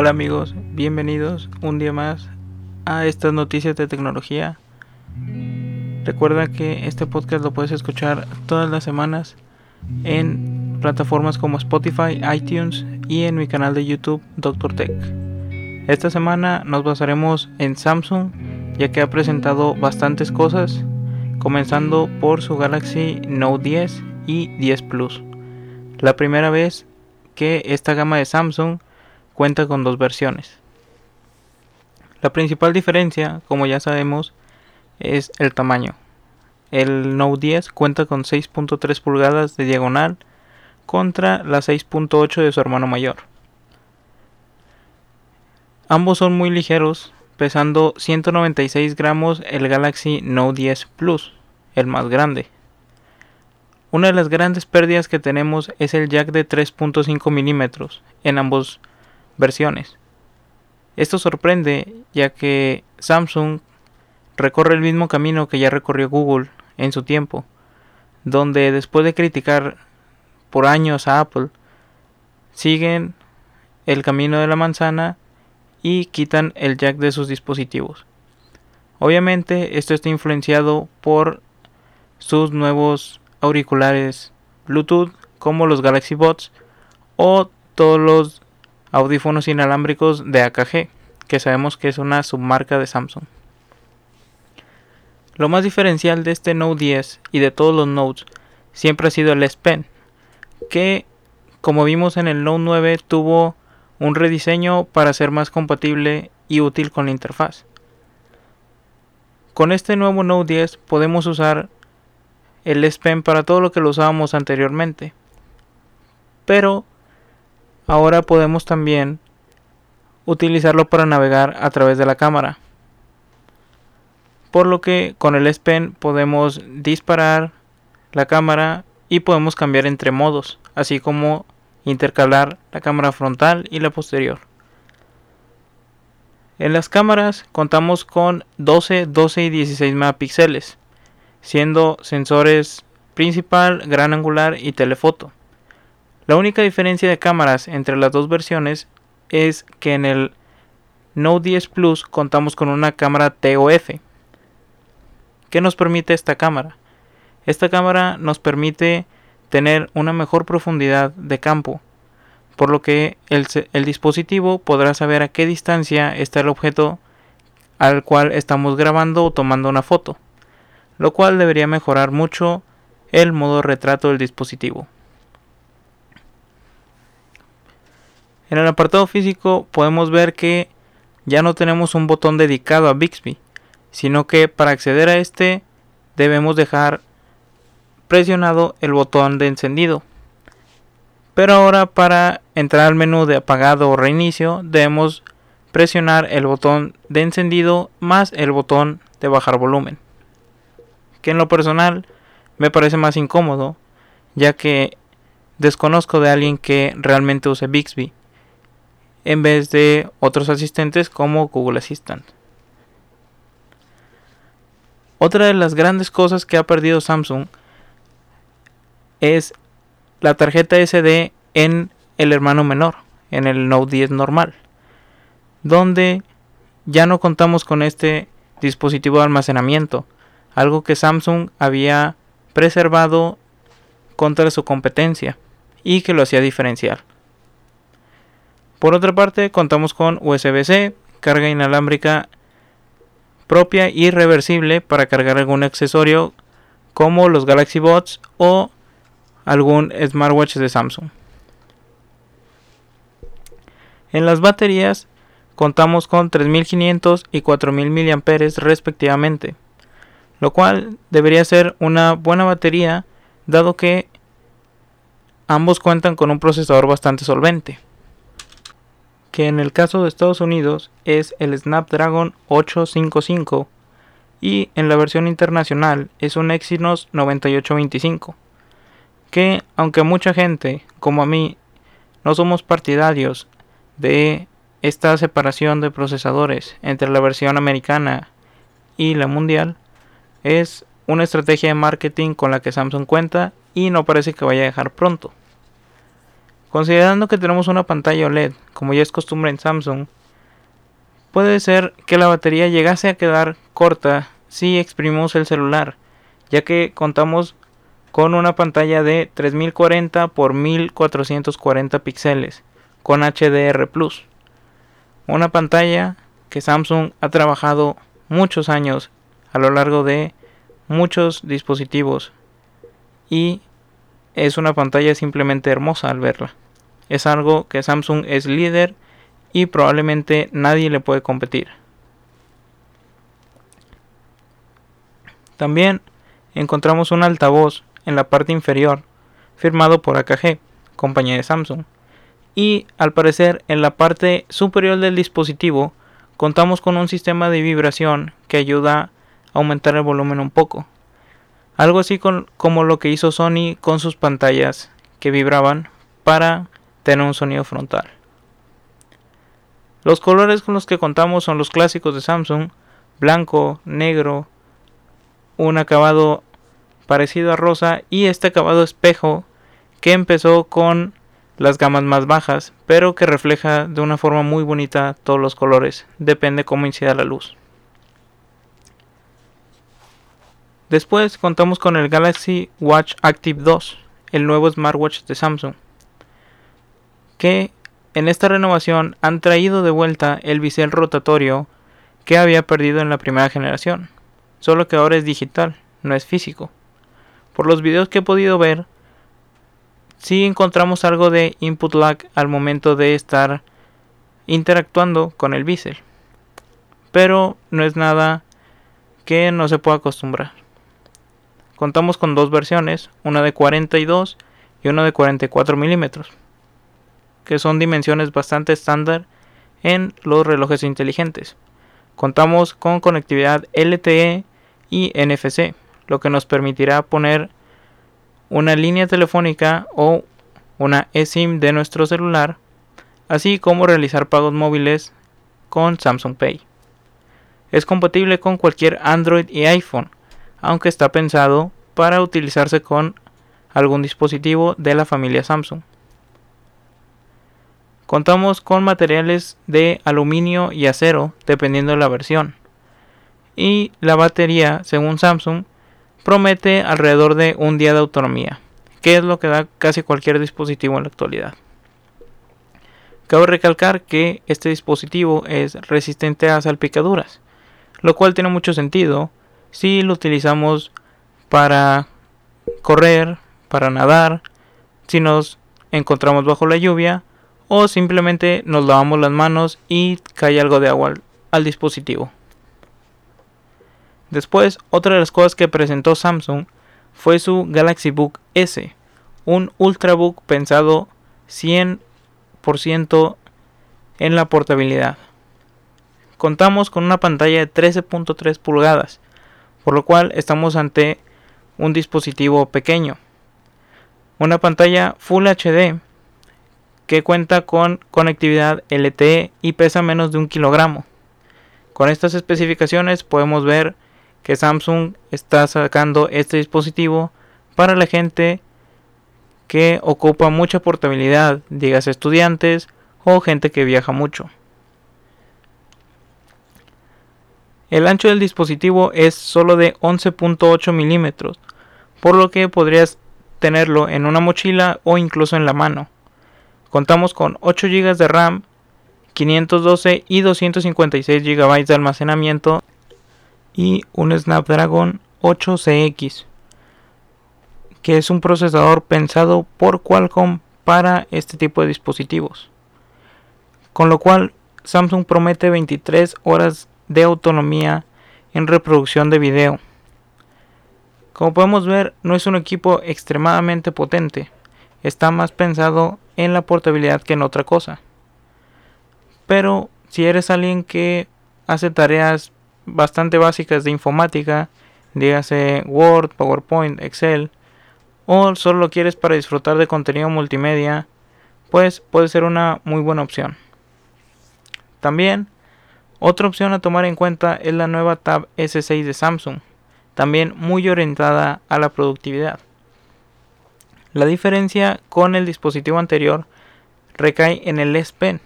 Hola amigos, bienvenidos un día más a estas noticias de tecnología. Recuerda que este podcast lo puedes escuchar todas las semanas en plataformas como Spotify, iTunes y en mi canal de YouTube Doctor Tech. Esta semana nos basaremos en Samsung ya que ha presentado bastantes cosas, comenzando por su Galaxy Note 10 y 10 Plus. La primera vez que esta gama de Samsung cuenta con dos versiones. La principal diferencia, como ya sabemos, es el tamaño. El Note 10 cuenta con 6.3 pulgadas de diagonal contra la 6.8 de su hermano mayor. Ambos son muy ligeros, pesando 196 gramos el Galaxy Note 10 Plus, el más grande. Una de las grandes pérdidas que tenemos es el jack de 3.5 milímetros en ambas versiones. Esto sorprende ya que Samsung recorre el mismo camino que ya recorrió Google en su tiempo, donde después de criticar por años a Apple, siguen el camino de la manzana y quitan el jack de sus dispositivos. Obviamente esto está influenciado por sus nuevos auriculares Bluetooth como los Galaxy Bots o todos los audífonos inalámbricos de AKG, que sabemos que es una submarca de Samsung. Lo más diferencial de este Note 10 y de todos los Notes siempre ha sido el S Pen, que como vimos en el Note 9 tuvo un rediseño para ser más compatible y útil con la interfaz. Con este nuevo Note 10 podemos usar el S Pen para todo lo que lo usábamos anteriormente. Pero ahora podemos también utilizarlo para navegar a través de la cámara. Por lo que con el S Pen podemos disparar la cámara y podemos cambiar entre modos, así como intercalar la cámara frontal y la posterior. En las cámaras contamos con 12, 12 y 16 megapíxeles, siendo sensores principal, gran angular y telefoto. La única diferencia de cámaras entre las dos versiones es que en el Note 10 Plus contamos con una cámara TOF. ¿Qué nos permite esta cámara? Esta cámara nos permite tener una mejor profundidad de campo, por lo que el, el, dispositivo podrá saber a qué distancia está el objeto al cual estamos grabando o tomando una foto, lo cual debería mejorar mucho el modo retrato del dispositivo. En el apartado físico podemos ver que ya no tenemos un botón dedicado a Bixby, sino que para acceder a este debemos dejar presionado el botón de encendido. Pero ahora para entrar al menú de apagado o reinicio debemos presionar el botón de encendido más el botón de bajar volumen. Que en lo personal me parece más incómodo ya que desconozco de alguien que realmente use Bixby en vez de otros asistentes como Google Assistant. Otra de las grandes cosas que ha perdido Samsung es la tarjeta SD en el hermano menor, en el Note 10 normal, donde ya no contamos con este dispositivo de almacenamiento, algo que Samsung había preservado contra su competencia y que lo hacía diferencial. Por otra parte, contamos con USB-C, carga inalámbrica propia y reversible para cargar algún accesorio como los Galaxy Bots o algún smartwatch de Samsung. En las baterías contamos con 3500 y 4000 mAh respectivamente, lo cual debería ser una buena batería dado que ambos cuentan con un procesador bastante solvente, que en el caso de Estados Unidos es el Snapdragon 855 y en la versión internacional es un Exynos 9825 que aunque mucha gente, como a mí, no somos partidarios de esta separación de procesadores entre la versión americana y la mundial, es una estrategia de marketing con la que Samsung cuenta y no parece que vaya a dejar pronto. Considerando que tenemos una pantalla OLED, como ya es costumbre en Samsung, puede ser que la batería llegase a quedar corta si exprimimos el celular, ya que contamos con una pantalla de 3040 x 1440 píxeles con HDR Plus. Una pantalla que Samsung ha trabajado muchos años a lo largo de muchos dispositivos y es una pantalla simplemente hermosa al verla. Es algo que Samsung es líder y probablemente nadie le puede competir. También encontramos un altavoz en la parte inferior firmado por AKG, compañía de Samsung. Y al parecer en la parte superior del dispositivo contamos con un sistema de vibración que ayuda a aumentar el volumen un poco. Algo así como lo que hizo Sony con sus pantallas que vibraban para tener un sonido frontal. Los colores con los que contamos son los clásicos de Samsung, blanco, negro, un acabado parecido a rosa y este acabado espejo que empezó con las gamas más bajas, pero que refleja de una forma muy bonita todos los colores, depende cómo incida la luz. Después contamos con el Galaxy Watch Active 2, el nuevo smartwatch de Samsung, que en esta renovación han traído de vuelta el bisel rotatorio que había perdido en la primera generación, solo que ahora es digital, no es físico. Por los videos que he podido ver, sí encontramos algo de input lag al momento de estar interactuando con el bisel, pero no es nada que no se pueda acostumbrar. Contamos con dos versiones, una de 42 y una de 44 milímetros, que son dimensiones bastante estándar en los relojes inteligentes. Contamos con conectividad LTE y NFC, lo que nos permitirá poner una línea telefónica o una eSIM de nuestro celular, así como realizar pagos móviles con Samsung Pay. Es compatible con cualquier Android y iPhone, aunque está pensado para utilizarse con algún dispositivo de la familia Samsung. Contamos con materiales de aluminio y acero dependiendo de la versión. Y la batería, según Samsung, promete alrededor de un día de autonomía, que es lo que da casi cualquier dispositivo en la actualidad. Cabe recalcar que este dispositivo es resistente a salpicaduras, lo cual tiene mucho sentido si lo utilizamos para correr, para nadar, si nos encontramos bajo la lluvia o simplemente nos lavamos las manos y cae algo de agua al, dispositivo. Después, otra de las cosas que presentó Samsung fue su Galaxy Book S, un ultrabook pensado 100% en la portabilidad. Contamos con una pantalla de 13.3 pulgadas, por lo cual estamos ante un dispositivo pequeño. Una pantalla Full HD que cuenta con conectividad LTE y pesa menos de un kilogramo. Con estas especificaciones podemos ver que Samsung está sacando este dispositivo para la gente que ocupa mucha portabilidad, digas estudiantes o gente que viaja mucho. El ancho del dispositivo es solo de 11.8 milímetros, por lo que podrías tenerlo en una mochila o incluso en la mano. Contamos con 8 GB de RAM, 512 y 256 GB de almacenamiento y un Snapdragon 8CX, que es un procesador pensado por Qualcomm para este tipo de dispositivos. Con lo cual Samsung promete 23 horas de autonomía en reproducción de video. Como podemos ver, no es un equipo extremadamente potente, está más pensado en la portabilidad que en otra cosa. Pero si eres alguien que hace tareas bastante básicas de informática, dígase Word, PowerPoint, Excel, o solo lo quieres para disfrutar de contenido multimedia, pues puede ser una muy buena opción. También otra opción a tomar en cuenta es la nueva Tab S6 de Samsung, también muy orientada a la productividad. La diferencia con el dispositivo anterior recae en el S Pen,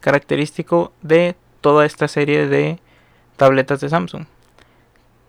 característico de toda esta serie de tabletas de Samsung,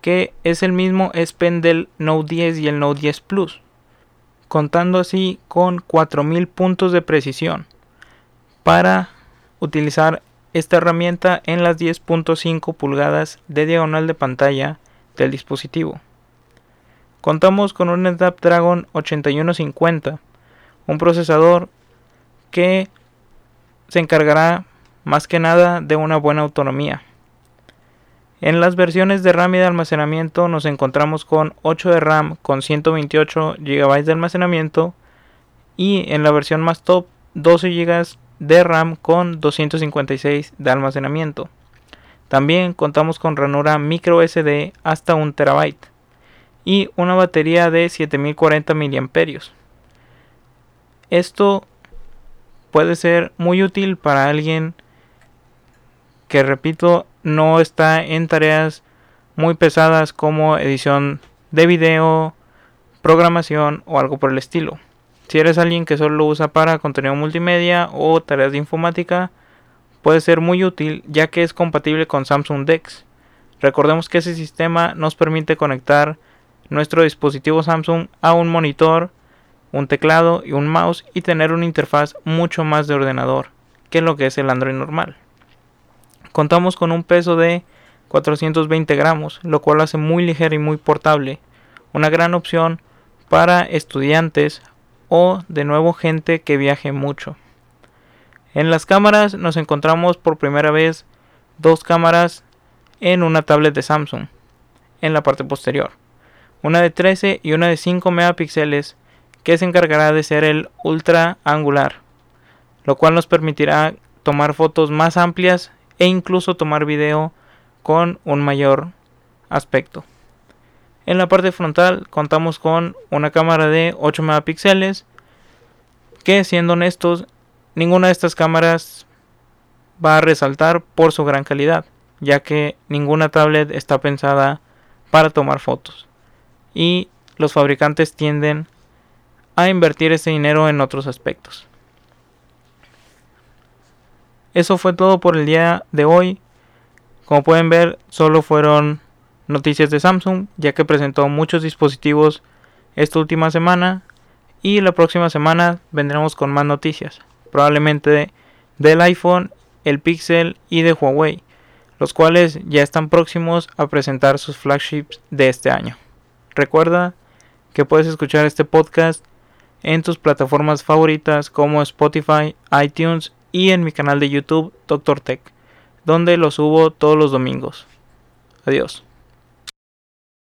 que es el mismo S Pen del Note 10 y el Note 10 Plus, contando así con 4000 puntos de precisión para utilizar esta herramienta en las 10.5 pulgadas de diagonal de pantalla del dispositivo. Contamos con un Snapdragon 8150, un procesador que se encargará más que nada de una buena autonomía. En las versiones de RAM y de almacenamiento nos encontramos con 8 de RAM con 128 GB de almacenamiento y en la versión más top 12 GB de RAM con 256 de almacenamiento. También contamos con ranura micro SD hasta 1 TB y una batería de 7040 mAh. Esto puede ser muy útil para alguien que repito no está en tareas muy pesadas como edición de video, programación o algo por el estilo. Si eres alguien que solo lo usa para contenido multimedia o tareas de informática, puede ser muy útil ya que es compatible con Samsung DeX. Recordemos que ese sistema nos permite conectar nuestro dispositivo Samsung a un monitor, un teclado y un mouse y tener una interfaz mucho más de ordenador que lo que es el Android normal. Contamos con un peso de 420 gramos, lo cual hace muy ligero y muy portable, una gran opción para estudiantes o de nuevo gente que viaje mucho. En las cámaras nos encontramos por primera vez dos cámaras en una tablet de Samsung en la parte posterior, una de 13 y una de 5 megapíxeles que se encargará de ser el ultra angular, lo cual nos permitirá tomar fotos más amplias e incluso tomar video con un mayor aspecto. En la parte frontal contamos con una cámara de 8 megapíxeles que siendo honestos ninguna de estas cámaras va a resaltar por su gran calidad ya que ninguna tablet está pensada para tomar fotos y los fabricantes tienden a invertir ese dinero en otros aspectos. Eso fue todo por el día de hoy. Como pueden ver, solo fueron noticias de Samsung, ya que presentó muchos dispositivos esta última semana y la próxima semana vendremos con más noticias, probablemente del iPhone, el Pixel y de Huawei, los cuales ya están próximos a presentar sus flagships de este año. Recuerda que puedes escuchar este podcast en tus plataformas favoritas como Spotify, iTunes y en mi canal de YouTube Doctor Tech, donde lo subo todos los domingos. Adiós.